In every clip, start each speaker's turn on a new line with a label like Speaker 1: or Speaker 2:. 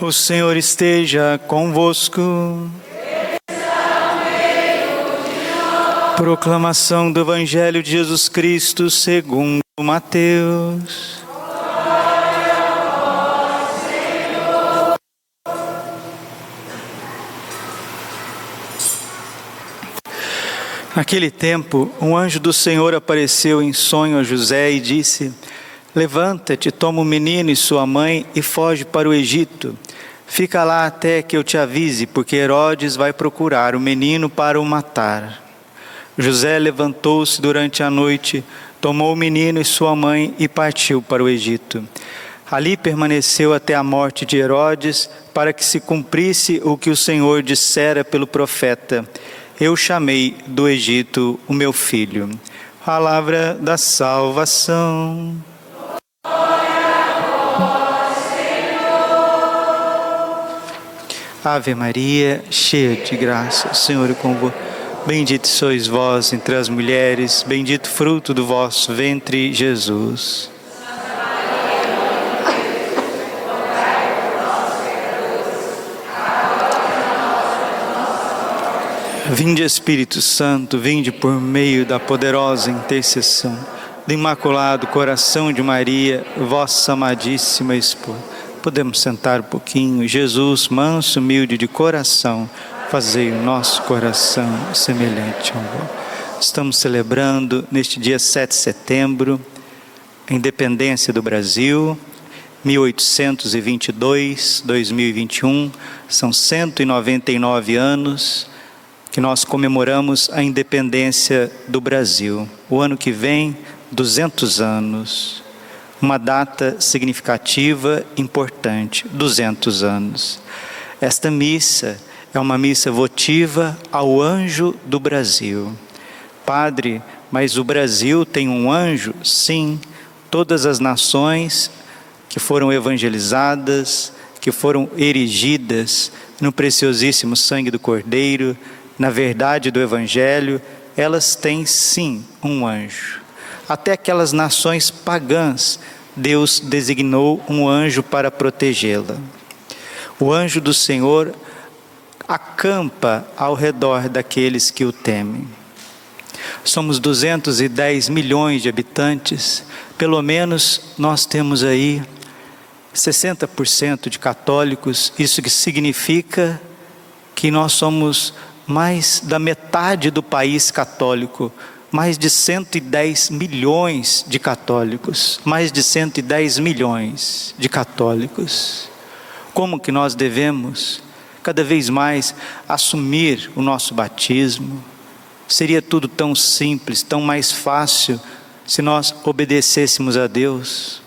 Speaker 1: O Senhor esteja convosco. Proclamação do Evangelho de Jesus Cristo segundo Mateus. Naquele tempo, um anjo do Senhor apareceu em sonho a José e disse: Levanta-te, toma o menino e sua mãe e foge para o Egito. Fica lá até que eu te avise, porque Herodes vai procurar o menino para o matar. José levantou-se durante a noite, tomou o menino e sua mãe e partiu para o Egito. Ali permaneceu até a morte de Herodes, para que se cumprisse o que o Senhor dissera pelo profeta: Eu chamei do Egito o meu filho. Palavra da salvação. Ave Maria, cheia de graça, o Senhor é convosco. Bendito sois vós entre as mulheres, bendito fruto do vosso ventre, Jesus. Vinde Espírito Santo, vinde por meio da poderosa intercessão do Imaculado Coração de Maria, vossa amadíssima esposa Podemos sentar um pouquinho. Jesus, manso, humilde de coração, fazei o nosso coração semelhante ao vosso. Estamos celebrando neste dia 7 de setembro a independência do Brasil, 1822, 2021, são 199 anos que nós comemoramos a independência do Brasil. O ano que vem, 200 anos uma data significativa, importante, 200 anos. Esta missa é uma missa votiva ao anjo do Brasil. Padre, mas o Brasil tem um anjo? Sim, todas as nações que foram evangelizadas, que foram erigidas no preciosíssimo sangue do Cordeiro, na verdade do Evangelho, elas têm sim um anjo. Até aquelas nações pagãs Deus designou um anjo para protegê-la. O anjo do Senhor acampa ao redor daqueles que o temem. Somos 210 milhões de habitantes, pelo menos nós temos aí 60% de católicos, isso que significa que nós somos mais da metade do país católico, mais de 110 milhões de católicos, mais de 110 milhões de católicos. Como que nós devemos cada vez mais assumir o nosso batismo? Seria tudo tão simples, tão mais fácil se nós obedecêssemos a Deus.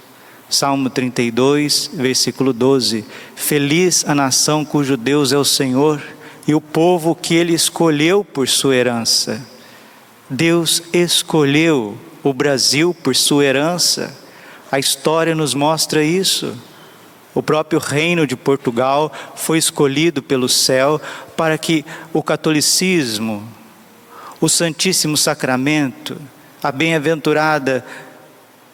Speaker 1: Salmo 32, versículo 12: Feliz a nação cujo Deus é o Senhor e o povo que ele escolheu por sua herança. Deus escolheu o Brasil por sua herança. A história nos mostra isso. O próprio reino de Portugal foi escolhido pelo céu para que o catolicismo, o Santíssimo Sacramento, a bem-aventurada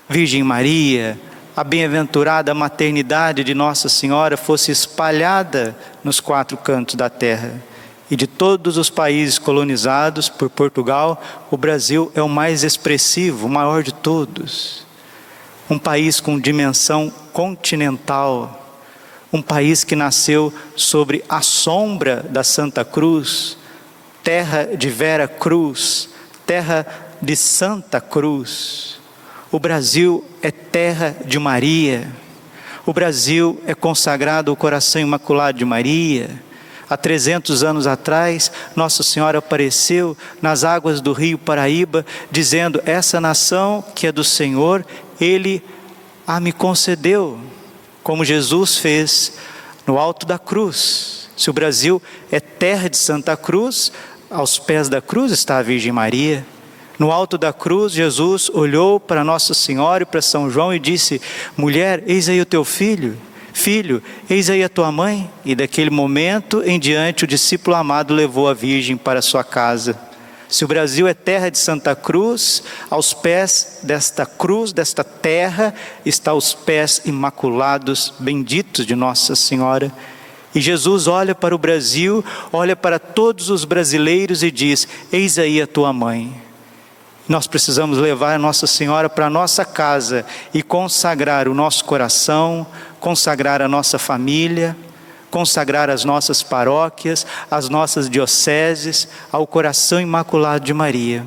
Speaker 1: Virgem Maria, a bem-aventurada maternidade de Nossa Senhora fosse espalhada nos quatro cantos da terra. E de todos os países colonizados por Portugal, o Brasil é o mais expressivo, o maior de todos. Um país com dimensão continental, um país que nasceu sobre a sombra da Santa Cruz, terra de Vera Cruz, terra de Santa Cruz. O Brasil é terra de Maria. O Brasil é consagrado ao coração imaculado de Maria. Há 300 anos atrás, Nossa Senhora apareceu nas águas do rio Paraíba, dizendo: Essa nação que é do Senhor, Ele a me concedeu, como Jesus fez no alto da cruz. Se o Brasil é terra de Santa Cruz, aos pés da cruz está a Virgem Maria. No alto da cruz, Jesus olhou para Nossa Senhora e para São João e disse: Mulher, eis aí o teu filho. Filho, eis aí a tua mãe. E daquele momento em diante, o discípulo amado levou a virgem para sua casa. Se o Brasil é terra de Santa Cruz, aos pés desta cruz, desta terra, está os pés imaculados, benditos de Nossa Senhora. E Jesus olha para o Brasil, olha para todos os brasileiros e diz: Eis aí a tua mãe. Nós precisamos levar Nossa Senhora para a nossa casa e consagrar o nosso coração, consagrar a nossa família, consagrar as nossas paróquias, as nossas dioceses ao coração imaculado de Maria.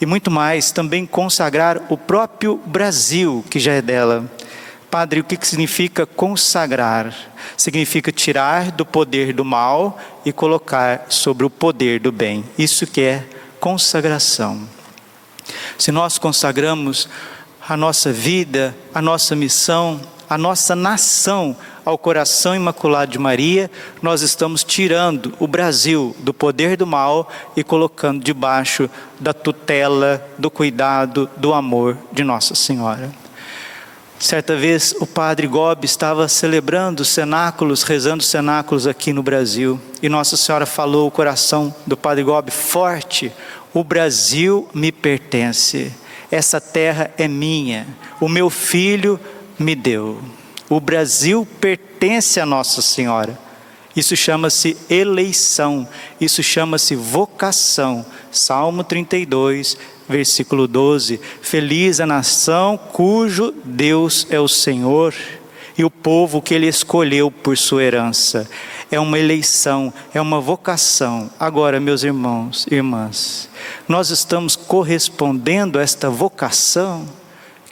Speaker 1: E muito mais, também consagrar o próprio Brasil, que já é dela. Padre, o que significa consagrar? Significa tirar do poder do mal e colocar sobre o poder do bem. Isso que é consagração. Se nós consagramos a nossa vida, a nossa missão, a nossa nação ao coração imaculado de Maria, nós estamos tirando o Brasil do poder do mal e colocando debaixo da tutela, do cuidado, do amor de Nossa Senhora. Certa vez o padre Gobi estava celebrando cenáculos, rezando cenáculos aqui no Brasil, e Nossa Senhora falou o coração do padre Gobi forte: O Brasil me pertence, essa terra é minha, o meu filho me deu. O Brasil pertence a Nossa Senhora. Isso chama-se eleição, isso chama-se vocação. Salmo 32, versículo 12: Feliz a nação cujo Deus é o Senhor e o povo que ele escolheu por sua herança. É uma eleição, é uma vocação. Agora, meus irmãos irmãs, nós estamos correspondendo a esta vocação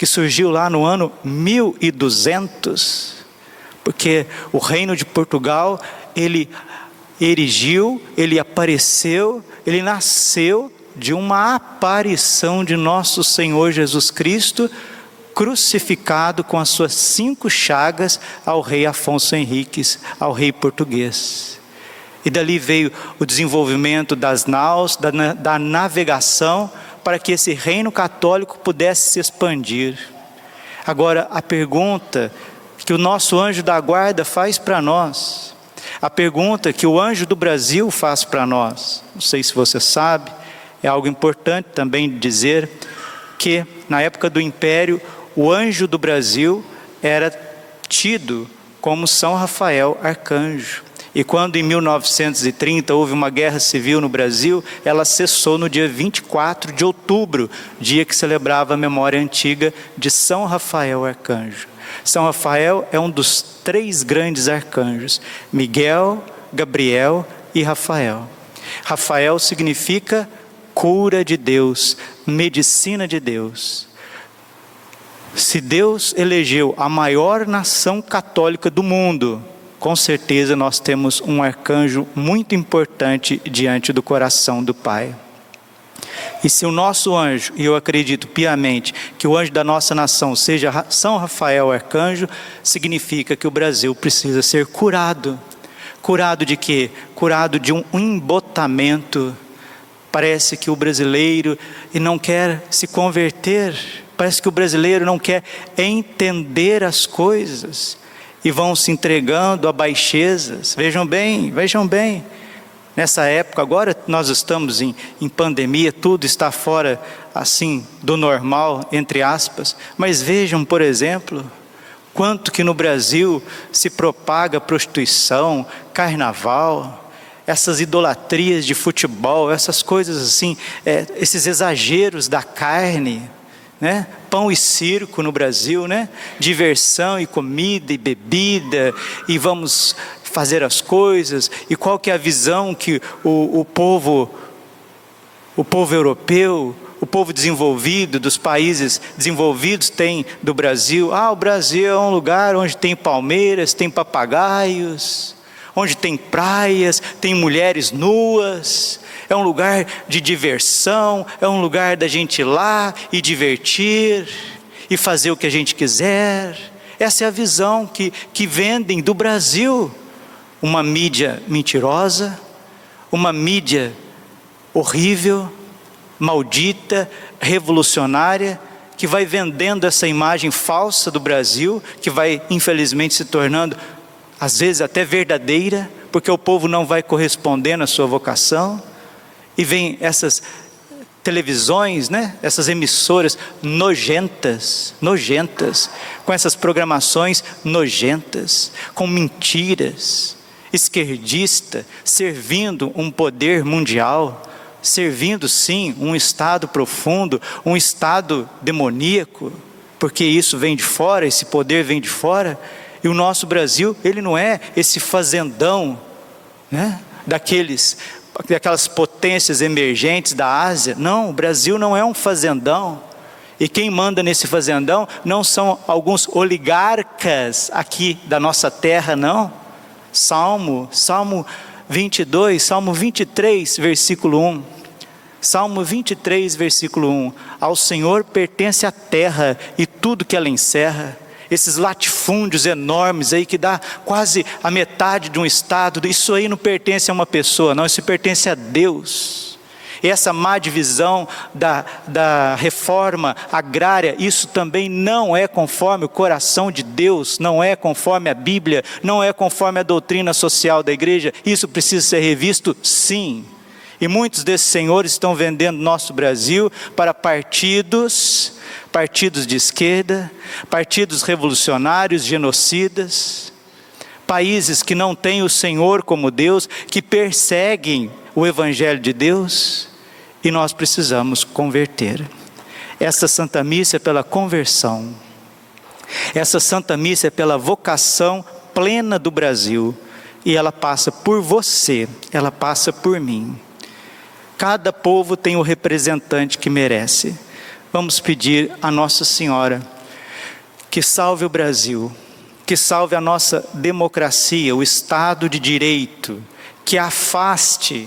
Speaker 1: que surgiu lá no ano 1200, porque o reino de Portugal, ele erigiu, ele apareceu, ele nasceu de uma aparição de nosso Senhor Jesus Cristo, crucificado com as suas cinco chagas ao rei Afonso Henriques, ao rei português. E dali veio o desenvolvimento das naus, da, da navegação, para que esse reino católico pudesse se expandir. Agora, a pergunta que o nosso anjo da guarda faz para nós, a pergunta que o anjo do Brasil faz para nós, não sei se você sabe, é algo importante também dizer que na época do império, o anjo do Brasil era tido como São Rafael arcanjo. E quando em 1930 houve uma guerra civil no Brasil, ela cessou no dia 24 de outubro, dia que celebrava a memória antiga de São Rafael Arcanjo. São Rafael é um dos três grandes arcanjos: Miguel, Gabriel e Rafael. Rafael significa cura de Deus, medicina de Deus. Se Deus elegeu a maior nação católica do mundo, com certeza nós temos um arcanjo muito importante diante do coração do Pai. E se o nosso anjo, e eu acredito piamente que o anjo da nossa nação seja São Rafael arcanjo, significa que o Brasil precisa ser curado. Curado de quê? Curado de um embotamento. Parece que o brasileiro não quer se converter, parece que o brasileiro não quer entender as coisas e vão se entregando a baixezas. Vejam bem, vejam bem. Nessa época, agora nós estamos em, em pandemia, tudo está fora assim do normal, entre aspas, mas vejam, por exemplo, quanto que no Brasil se propaga prostituição, carnaval, essas idolatrias de futebol, essas coisas assim, é, esses exageros da carne, né? Pão e circo no Brasil, né? Diversão e comida e bebida e vamos fazer as coisas. E qual que é a visão que o, o povo, o povo europeu, o povo desenvolvido dos países desenvolvidos tem do Brasil? Ah, o Brasil é um lugar onde tem palmeiras, tem papagaios, onde tem praias, tem mulheres nuas é um lugar de diversão, é um lugar da gente ir lá e divertir e fazer o que a gente quiser. Essa é a visão que, que vendem do Brasil. Uma mídia mentirosa, uma mídia horrível, maldita, revolucionária, que vai vendendo essa imagem falsa do Brasil, que vai infelizmente se tornando, às vezes, até verdadeira, porque o povo não vai correspondendo à sua vocação. E vem essas televisões, né? Essas emissoras nojentas, nojentas, com essas programações nojentas, com mentiras, esquerdista, servindo um poder mundial, servindo sim um estado profundo, um estado demoníaco, porque isso vem de fora, esse poder vem de fora, e o nosso Brasil, ele não é esse fazendão, né? Daqueles daquelas potências emergentes da Ásia. Não, o Brasil não é um fazendão. E quem manda nesse fazendão não são alguns oligarcas aqui da nossa terra, não. Salmo, Salmo 22, Salmo 23, versículo 1. Salmo 23, versículo 1. Ao Senhor pertence a terra e tudo que ela encerra esses latifúndios enormes aí que dá quase a metade de um estado, isso aí não pertence a uma pessoa, não, isso pertence a Deus. E essa má divisão da, da reforma agrária, isso também não é conforme o coração de Deus, não é conforme a Bíblia, não é conforme a doutrina social da igreja, isso precisa ser revisto, sim. E muitos desses senhores estão vendendo nosso Brasil para partidos, partidos de esquerda, partidos revolucionários, genocidas, países que não têm o Senhor como Deus, que perseguem o Evangelho de Deus, e nós precisamos converter. Essa Santa Missa é pela conversão, essa Santa Missa é pela vocação plena do Brasil, e ela passa por você, ela passa por mim. Cada povo tem o representante que merece. Vamos pedir a Nossa Senhora que salve o Brasil, que salve a nossa democracia, o Estado de Direito, que afaste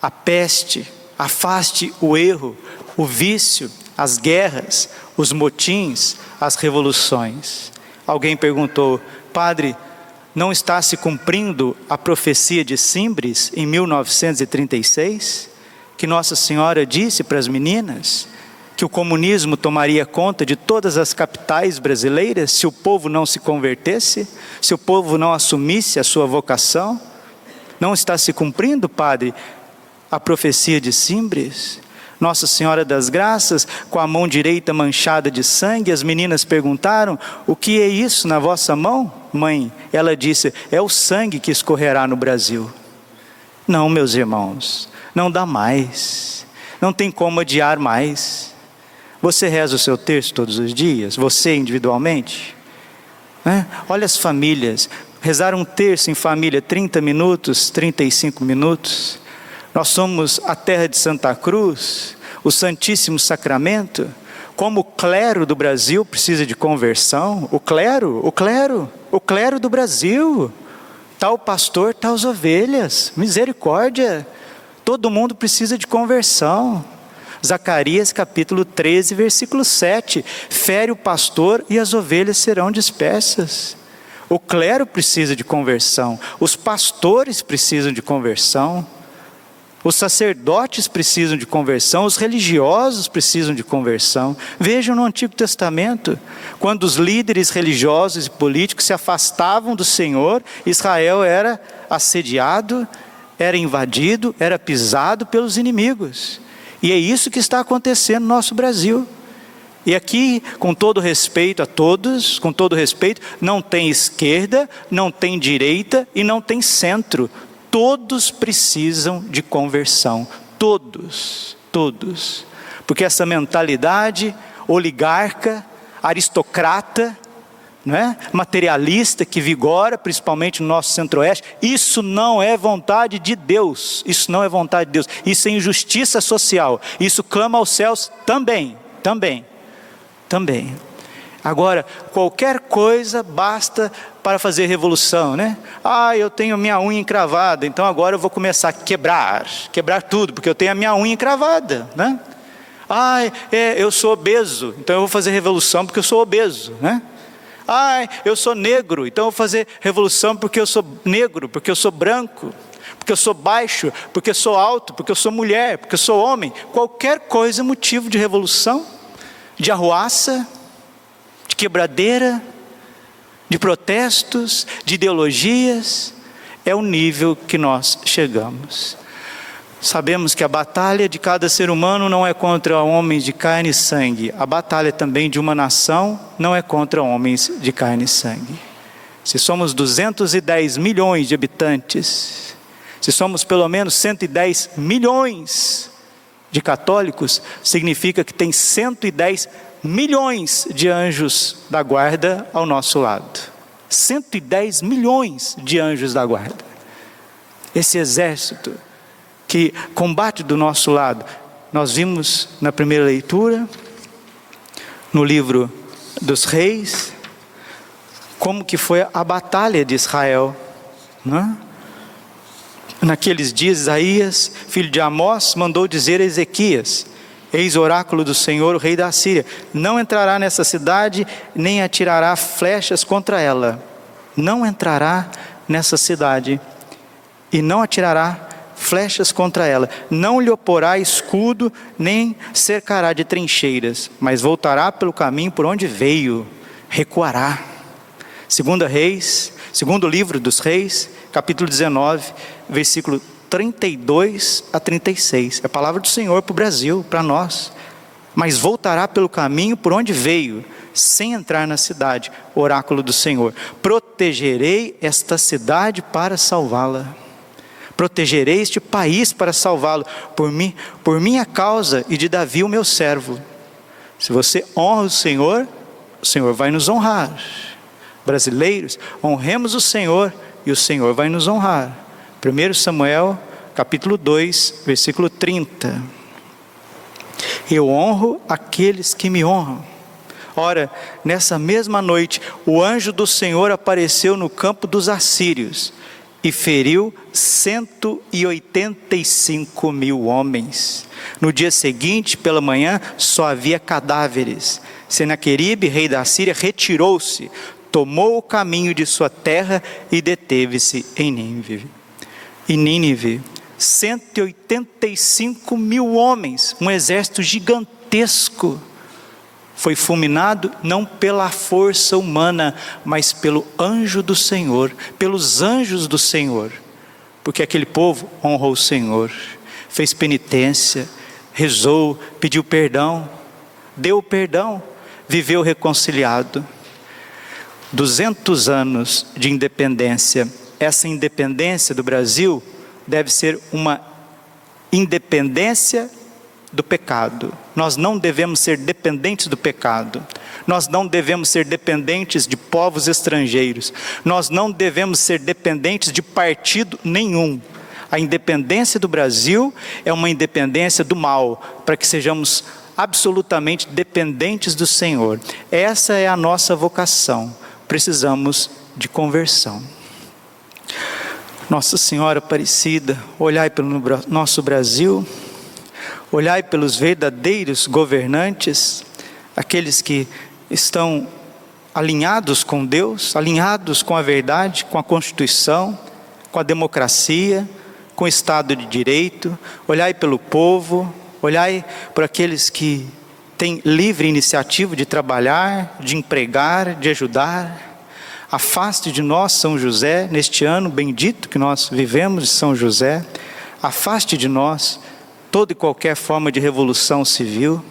Speaker 1: a peste, afaste o erro, o vício, as guerras, os motins, as revoluções. Alguém perguntou, Padre, não está se cumprindo a profecia de Simbres em 1936? Que Nossa Senhora disse para as meninas que o comunismo tomaria conta de todas as capitais brasileiras se o povo não se convertesse, se o povo não assumisse a sua vocação? Não está se cumprindo, Padre, a profecia de Simbres? Nossa Senhora das Graças, com a mão direita manchada de sangue, as meninas perguntaram: O que é isso na vossa mão, mãe? Ela disse: É o sangue que escorrerá no Brasil. Não, meus irmãos, não dá mais, não tem como adiar mais. Você reza o seu texto todos os dias, você individualmente? Né? Olha as famílias, rezar um terço em família, 30 minutos, 35 minutos. Nós somos a terra de Santa Cruz, o Santíssimo Sacramento. Como o clero do Brasil precisa de conversão, o clero, o clero, o clero do Brasil, tal pastor, tal ovelhas, misericórdia. Todo mundo precisa de conversão. Zacarias capítulo 13, versículo 7. Fere o pastor e as ovelhas serão dispersas. O clero precisa de conversão, os pastores precisam de conversão, os sacerdotes precisam de conversão, os religiosos precisam de conversão. Vejam no Antigo Testamento, quando os líderes religiosos e políticos se afastavam do Senhor, Israel era assediado era invadido, era pisado pelos inimigos. E é isso que está acontecendo no nosso Brasil. E aqui, com todo respeito a todos, com todo respeito, não tem esquerda, não tem direita e não tem centro. Todos precisam de conversão. Todos, todos. Porque essa mentalidade oligarca, aristocrata, é? materialista que vigora, principalmente no nosso centro-oeste, isso não é vontade de Deus. Isso não é vontade de Deus. Isso é injustiça social. Isso clama aos céus também, também, também. Agora, qualquer coisa basta para fazer revolução, né? Ah, eu tenho minha unha encravada, então agora eu vou começar a quebrar, quebrar tudo, porque eu tenho a minha unha encravada, né? Ah, é, eu sou obeso, então eu vou fazer revolução porque eu sou obeso, né? Ai, eu sou negro, então vou fazer revolução porque eu sou negro, porque eu sou branco, porque eu sou baixo, porque eu sou alto, porque eu sou mulher, porque eu sou homem. Qualquer coisa é motivo de revolução, de arruaça, de quebradeira, de protestos, de ideologias. É o nível que nós chegamos. Sabemos que a batalha de cada ser humano não é contra homens de carne e sangue. A batalha também de uma nação não é contra homens de carne e sangue. Se somos 210 milhões de habitantes, se somos pelo menos 110 milhões de católicos, significa que tem 110 milhões de anjos da guarda ao nosso lado. 110 milhões de anjos da guarda. Esse exército que combate do nosso lado. Nós vimos na primeira leitura, no livro dos reis, como que foi a batalha de Israel. Né? Naqueles dias, Isaías, filho de Amós, mandou dizer a Ezequias: Eis oráculo do Senhor, o rei da Síria: Não entrará nessa cidade, nem atirará flechas contra ela. Não entrará nessa cidade e não atirará flechas contra ela. Não lhe oporá escudo, nem cercará de trincheiras, mas voltará pelo caminho por onde veio, recuará. Segunda Reis, segundo livro dos Reis, capítulo 19, versículo 32 a 36. É a palavra do Senhor para o Brasil, para nós. Mas voltará pelo caminho por onde veio, sem entrar na cidade. Oráculo do Senhor. Protegerei esta cidade para salvá-la protegerei este país para salvá-lo, por mim, por minha causa e de Davi, o meu servo. Se você honra o Senhor, o Senhor vai nos honrar. Brasileiros, honremos o Senhor e o Senhor vai nos honrar. 1 Samuel, capítulo 2, versículo 30. Eu honro aqueles que me honram. Ora, nessa mesma noite, o anjo do Senhor apareceu no campo dos assírios e feriu 185 mil homens. No dia seguinte, pela manhã, só havia cadáveres. Senaqueribe, rei da Síria, retirou-se, tomou o caminho de sua terra e deteve-se em Nínive. Em Nínive, 185 mil homens, um exército gigantesco foi fulminado não pela força humana, mas pelo anjo do Senhor, pelos anjos do Senhor, porque aquele povo honrou o Senhor, fez penitência, rezou, pediu perdão, deu perdão, viveu reconciliado. 200 anos de independência, essa independência do Brasil deve ser uma independência do pecado. Nós não devemos ser dependentes do pecado. Nós não devemos ser dependentes de povos estrangeiros. Nós não devemos ser dependentes de partido nenhum. A independência do Brasil é uma independência do mal, para que sejamos absolutamente dependentes do Senhor. Essa é a nossa vocação. Precisamos de conversão. Nossa Senhora Aparecida, olhai pelo nosso Brasil Olhai pelos verdadeiros governantes, aqueles que estão alinhados com Deus, alinhados com a verdade, com a Constituição, com a democracia, com o Estado de Direito. Olhai pelo povo, olhai por aqueles que têm livre iniciativa de trabalhar, de empregar, de ajudar. Afaste de nós, São José, neste ano bendito que nós vivemos de São José. Afaste de nós toda e qualquer forma de revolução civil.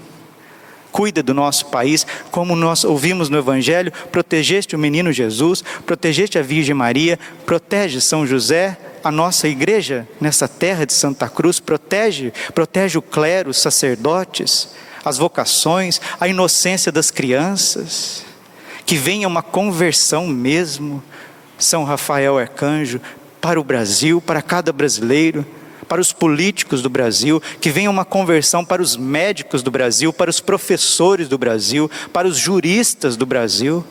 Speaker 1: Cuida do nosso país, como nós ouvimos no Evangelho, protegeste o menino Jesus, protegeste a Virgem Maria, protege São José, a nossa igreja nessa terra de Santa Cruz, protege, protege o clero, os sacerdotes, as vocações, a inocência das crianças, que venha uma conversão mesmo, São Rafael Arcanjo, para o Brasil, para cada brasileiro para os políticos do Brasil, que venha uma conversão para os médicos do Brasil, para os professores do Brasil, para os juristas do Brasil,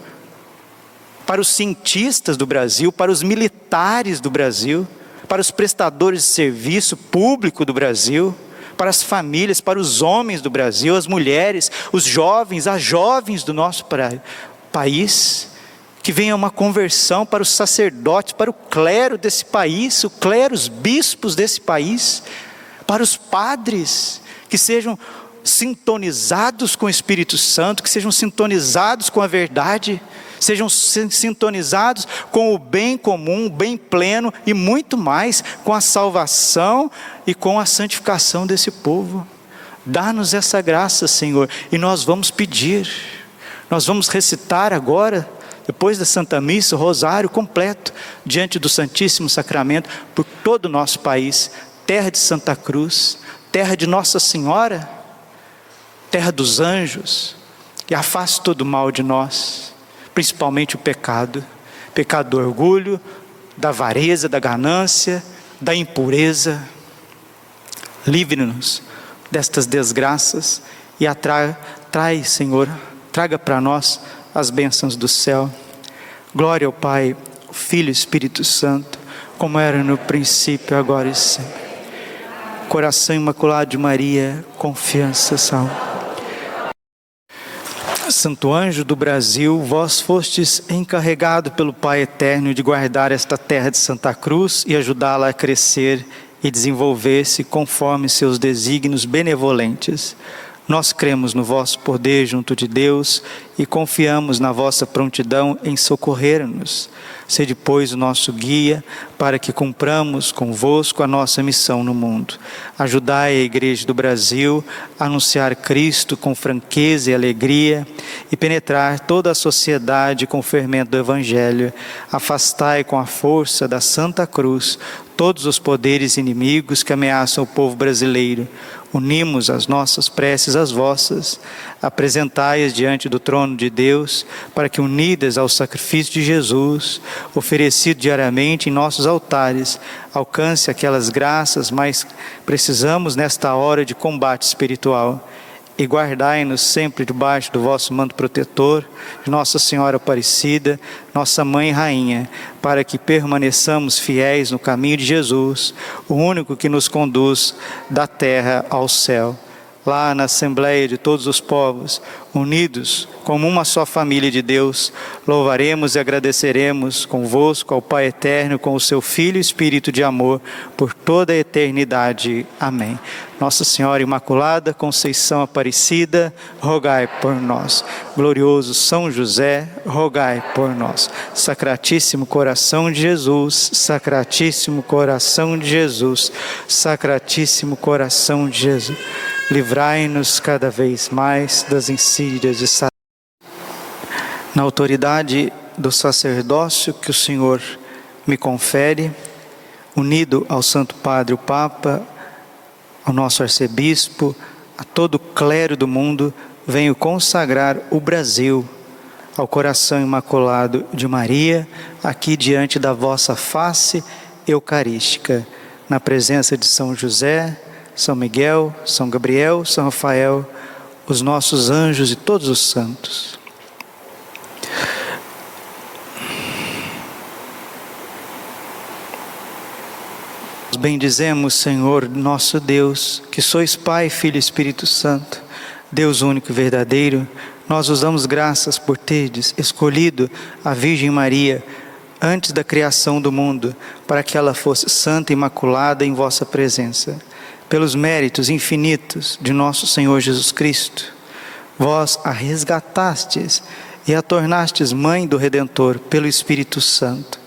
Speaker 1: para os cientistas do Brasil, para os militares do Brasil, para os prestadores de serviço público do Brasil, para as famílias, para os homens do Brasil, as mulheres, os jovens, as jovens do nosso país que venha uma conversão para os sacerdotes, para o clero desse país, o clero, os bispos desse país, para os padres, que sejam sintonizados com o Espírito Santo, que sejam sintonizados com a verdade, sejam sintonizados com o bem comum, o bem pleno e muito mais com a salvação e com a santificação desse povo. Dá-nos essa graça, Senhor, e nós vamos pedir. Nós vamos recitar agora, depois da Santa Missa, o rosário completo diante do Santíssimo Sacramento por todo o nosso país, terra de Santa Cruz, terra de Nossa Senhora, terra dos anjos, e afaste todo o mal de nós principalmente o pecado, pecado do orgulho, da avareza, da ganância, da impureza. Livre-nos destas desgraças e atrai, trai, Senhor, traga para nós as bênçãos do céu. Glória ao Pai, ao Filho e Espírito Santo, como era no princípio, agora e sempre. Coração imaculado de Maria, confiança, salve. Santo anjo do Brasil, vós fostes encarregado pelo Pai eterno de guardar esta terra de Santa Cruz e ajudá-la a crescer e desenvolver-se conforme seus desígnios benevolentes. Nós cremos no vosso poder junto de Deus e confiamos na vossa prontidão em socorrer-nos. Sede, pois, o nosso guia para que cumpramos convosco a nossa missão no mundo. Ajudai a Igreja do Brasil a anunciar Cristo com franqueza e alegria e penetrar toda a sociedade com o fermento do Evangelho. Afastai com a força da Santa Cruz todos os poderes inimigos que ameaçam o povo brasileiro. Unimos as nossas preces às vossas, apresentai-as diante do trono de Deus, para que, unidas ao sacrifício de Jesus, oferecido diariamente em nossos altares, alcance aquelas graças mais precisamos nesta hora de combate espiritual. E guardai-nos sempre debaixo do vosso manto protetor, Nossa Senhora Aparecida, nossa Mãe Rainha, para que permaneçamos fiéis no caminho de Jesus, o único que nos conduz da terra ao céu lá na Assembleia de todos os povos, unidos como uma só família de Deus, louvaremos e agradeceremos convosco ao Pai Eterno, com o seu Filho Espírito de amor, por toda a eternidade. Amém. Nossa Senhora Imaculada, Conceição Aparecida, rogai por nós. Glorioso São José, rogai por nós. Sacratíssimo coração de Jesus, Sacratíssimo coração de Jesus, Sacratíssimo coração de Jesus livrai-nos cada vez mais das insídias de Satanás. Na autoridade do sacerdócio que o Senhor me confere, unido ao Santo Padre, o Papa, ao nosso arcebispo, a todo clero do mundo, venho consagrar o Brasil ao coração imaculado de Maria, aqui diante da vossa face eucarística, na presença de São José, são Miguel, São Gabriel, São Rafael, os nossos anjos e todos os santos. Bendizemos, Senhor, nosso Deus, que sois Pai, Filho e Espírito Santo, Deus único e verdadeiro, nós os damos graças por teres escolhido a Virgem Maria antes da criação do mundo, para que ela fosse santa e imaculada em vossa presença pelos méritos infinitos de nosso Senhor Jesus Cristo, vós a resgatastes e a tornastes mãe do Redentor pelo Espírito Santo.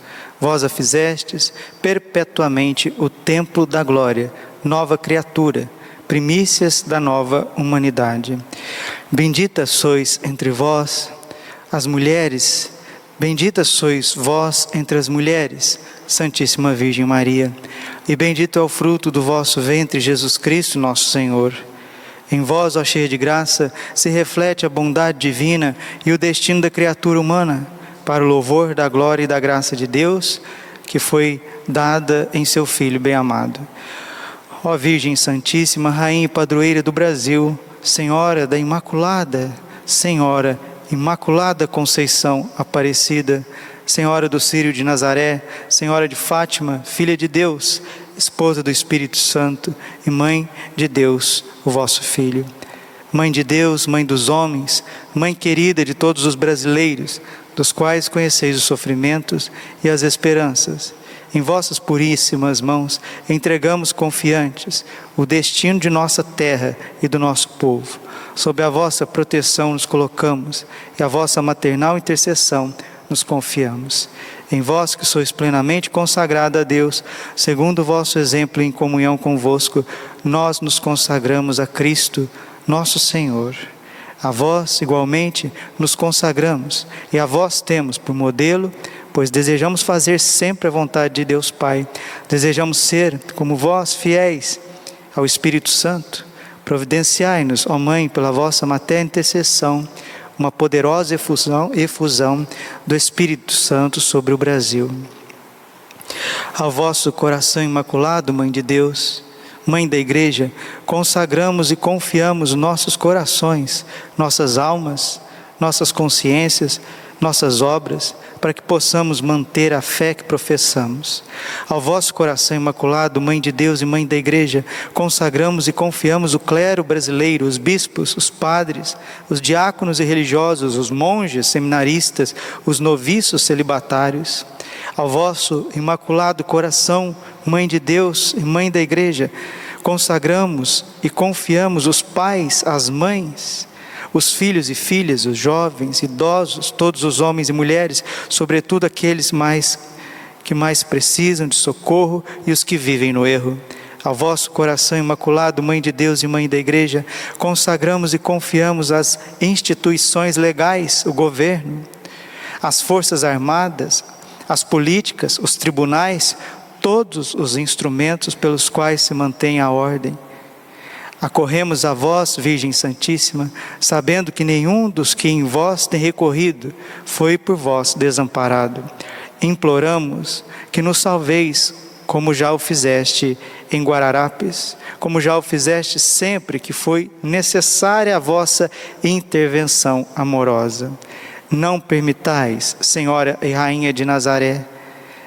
Speaker 1: Vós a fizestes perpetuamente o templo da glória, nova criatura, primícias da nova humanidade. Bendita sois entre vós as mulheres, bendita sois vós entre as mulheres, Santíssima Virgem Maria. E bendito é o fruto do vosso ventre, Jesus Cristo, nosso Senhor. Em vós, ó cheia de graça, se reflete a bondade divina e o destino da criatura humana, para o louvor da glória e da graça de Deus, que foi dada em seu Filho bem-amado. Ó Virgem Santíssima, Rainha e Padroeira do Brasil, Senhora da Imaculada, Senhora Imaculada Conceição Aparecida, Senhora do Sírio de Nazaré, Senhora de Fátima, Filha de Deus, esposa do Espírito Santo e Mãe de Deus, o vosso Filho. Mãe de Deus, Mãe dos homens, Mãe querida de todos os brasileiros, dos quais conheceis os sofrimentos e as esperanças. em vossas puríssimas mãos entregamos confiantes o destino de nossa terra e do nosso povo. Sob a vossa proteção nos colocamos e a vossa maternal intercessão nos confiamos. Em vós que sois plenamente consagrada a Deus, segundo o vosso exemplo em comunhão convosco, nós nos consagramos a Cristo, nosso Senhor. A vós, igualmente, nos consagramos e a vós temos por modelo, pois desejamos fazer sempre a vontade de Deus Pai. Desejamos ser, como vós, fiéis ao Espírito Santo. Providenciai-nos, ó Mãe, pela vossa materna intercessão, uma poderosa efusão, efusão do Espírito Santo sobre o Brasil. Ao vosso coração imaculado, Mãe de Deus, Mãe da Igreja, consagramos e confiamos nossos corações, nossas almas, nossas consciências, nossas obras, para que possamos manter a fé que professamos. Ao vosso coração imaculado, Mãe de Deus e Mãe da Igreja, consagramos e confiamos o clero brasileiro, os bispos, os padres, os diáconos e religiosos, os monges, seminaristas, os noviços celibatários. Ao vosso imaculado coração, Mãe de Deus e Mãe da Igreja, consagramos e confiamos os pais, as mães, os filhos e filhas, os jovens, idosos, todos os homens e mulheres, sobretudo aqueles mais que mais precisam de socorro e os que vivem no erro. Ao vosso coração imaculado, Mãe de Deus e Mãe da Igreja, consagramos e confiamos as instituições legais, o governo, as forças armadas, as políticas, os tribunais, todos os instrumentos pelos quais se mantém a ordem. Acorremos a vós, Virgem Santíssima, sabendo que nenhum dos que em vós tem recorrido foi por vós desamparado. Imploramos que nos salveis, como já o fizeste em Guararapes, como já o fizeste sempre que foi necessária a vossa intervenção amorosa. Não permitais, Senhora e Rainha de Nazaré,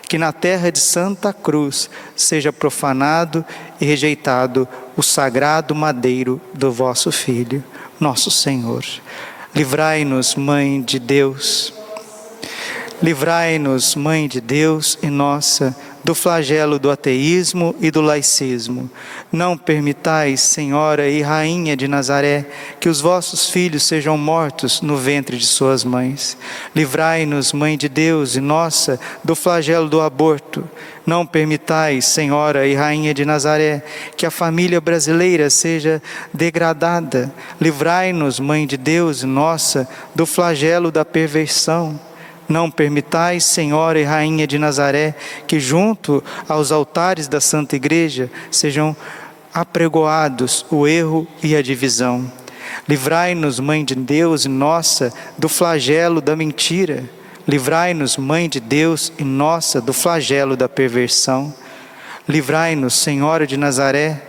Speaker 1: que na terra de Santa Cruz seja profanado e rejeitado o sagrado madeiro do vosso Filho, nosso Senhor. Livrai-nos, Mãe de Deus. Livrai-nos, Mãe de Deus e nossa do flagelo do ateísmo e do laicismo. Não permitais, Senhora e Rainha de Nazaré, que os vossos filhos sejam mortos no ventre de suas mães. Livrai-nos, Mãe de Deus e nossa, do flagelo do aborto. Não permitais, Senhora e Rainha de Nazaré, que a família brasileira seja degradada. Livrai-nos, Mãe de Deus e nossa, do flagelo da perversão. Não permitais, Senhora e Rainha de Nazaré, que junto aos altares da Santa Igreja sejam apregoados o erro e a divisão. Livrai-nos, Mãe de Deus e nossa, do flagelo da mentira. Livrai-nos, Mãe de Deus e nossa, do flagelo da perversão. Livrai-nos, Senhora de Nazaré,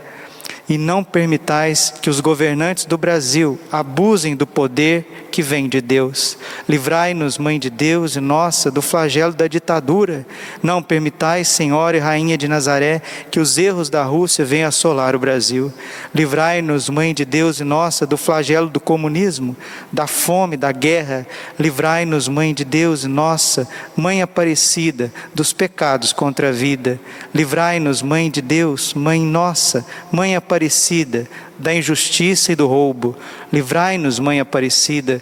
Speaker 1: e não permitais que os governantes do Brasil abusem do poder que vem de Deus. Livrai-nos, Mãe de Deus e nossa, do flagelo da ditadura. Não permitais, Senhora e Rainha de Nazaré, que os erros da Rússia venham assolar o Brasil. Livrai-nos, Mãe de Deus e nossa, do flagelo do comunismo, da fome, da guerra. Livrai-nos, Mãe de Deus e nossa, Mãe Aparecida, dos pecados contra a vida. Livrai-nos, Mãe de Deus, Mãe nossa, Mãe Aparecida da injustiça e do roubo. Livrai-nos, Mãe Aparecida,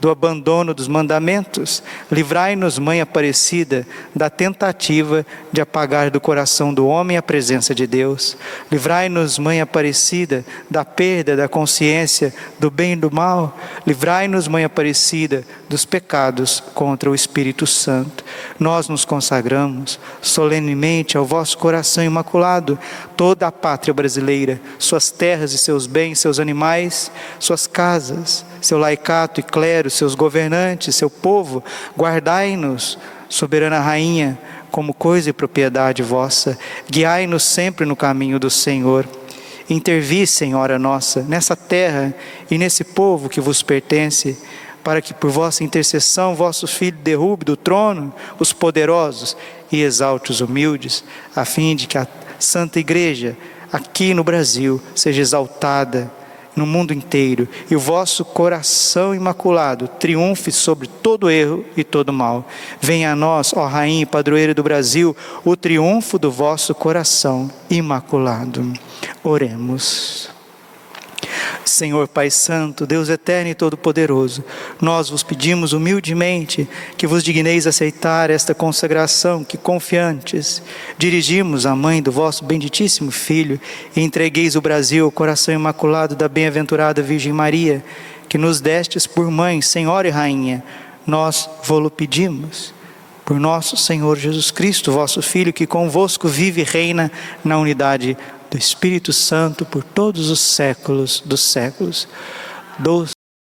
Speaker 1: do abandono dos mandamentos. Livrai-nos, Mãe Aparecida, da tentativa de apagar do coração do homem a presença de Deus. Livrai-nos, Mãe Aparecida, da perda da consciência do bem e do mal. Livrai-nos, Mãe Aparecida, dos pecados contra o Espírito Santo. Nós nos consagramos solenemente ao vosso coração imaculado, toda a pátria brasileira, suas terras e seus bens, seus animais, suas casas, seu laicato e clero, seus governantes, seu povo, guardai-nos, soberana rainha, como coisa e propriedade vossa, guiai-nos sempre no caminho do Senhor. Intervi, Senhora nossa, nessa terra e nesse povo que vos pertence, para que por vossa intercessão vosso Filho derrube do trono os poderosos e exalte os humildes, a fim de que a Santa Igreja aqui no Brasil seja exaltada no mundo inteiro, e o vosso coração imaculado triunfe sobre todo erro e todo mal. Venha a nós, ó Rainha e Padroeira do Brasil, o triunfo do vosso coração imaculado. Oremos. Senhor Pai Santo, Deus eterno e todo-poderoso, nós vos pedimos humildemente que vos digneis aceitar esta consagração que, confiantes, dirigimos à mãe do vosso benditíssimo Filho e entregueis o Brasil ao coração imaculado da bem-aventurada Virgem Maria, que nos destes por mãe, Senhora e Rainha, nós vô-lo pedimos. Por nosso Senhor Jesus Cristo, vosso Filho, que convosco vive e reina na unidade do Espírito Santo por todos os séculos dos séculos.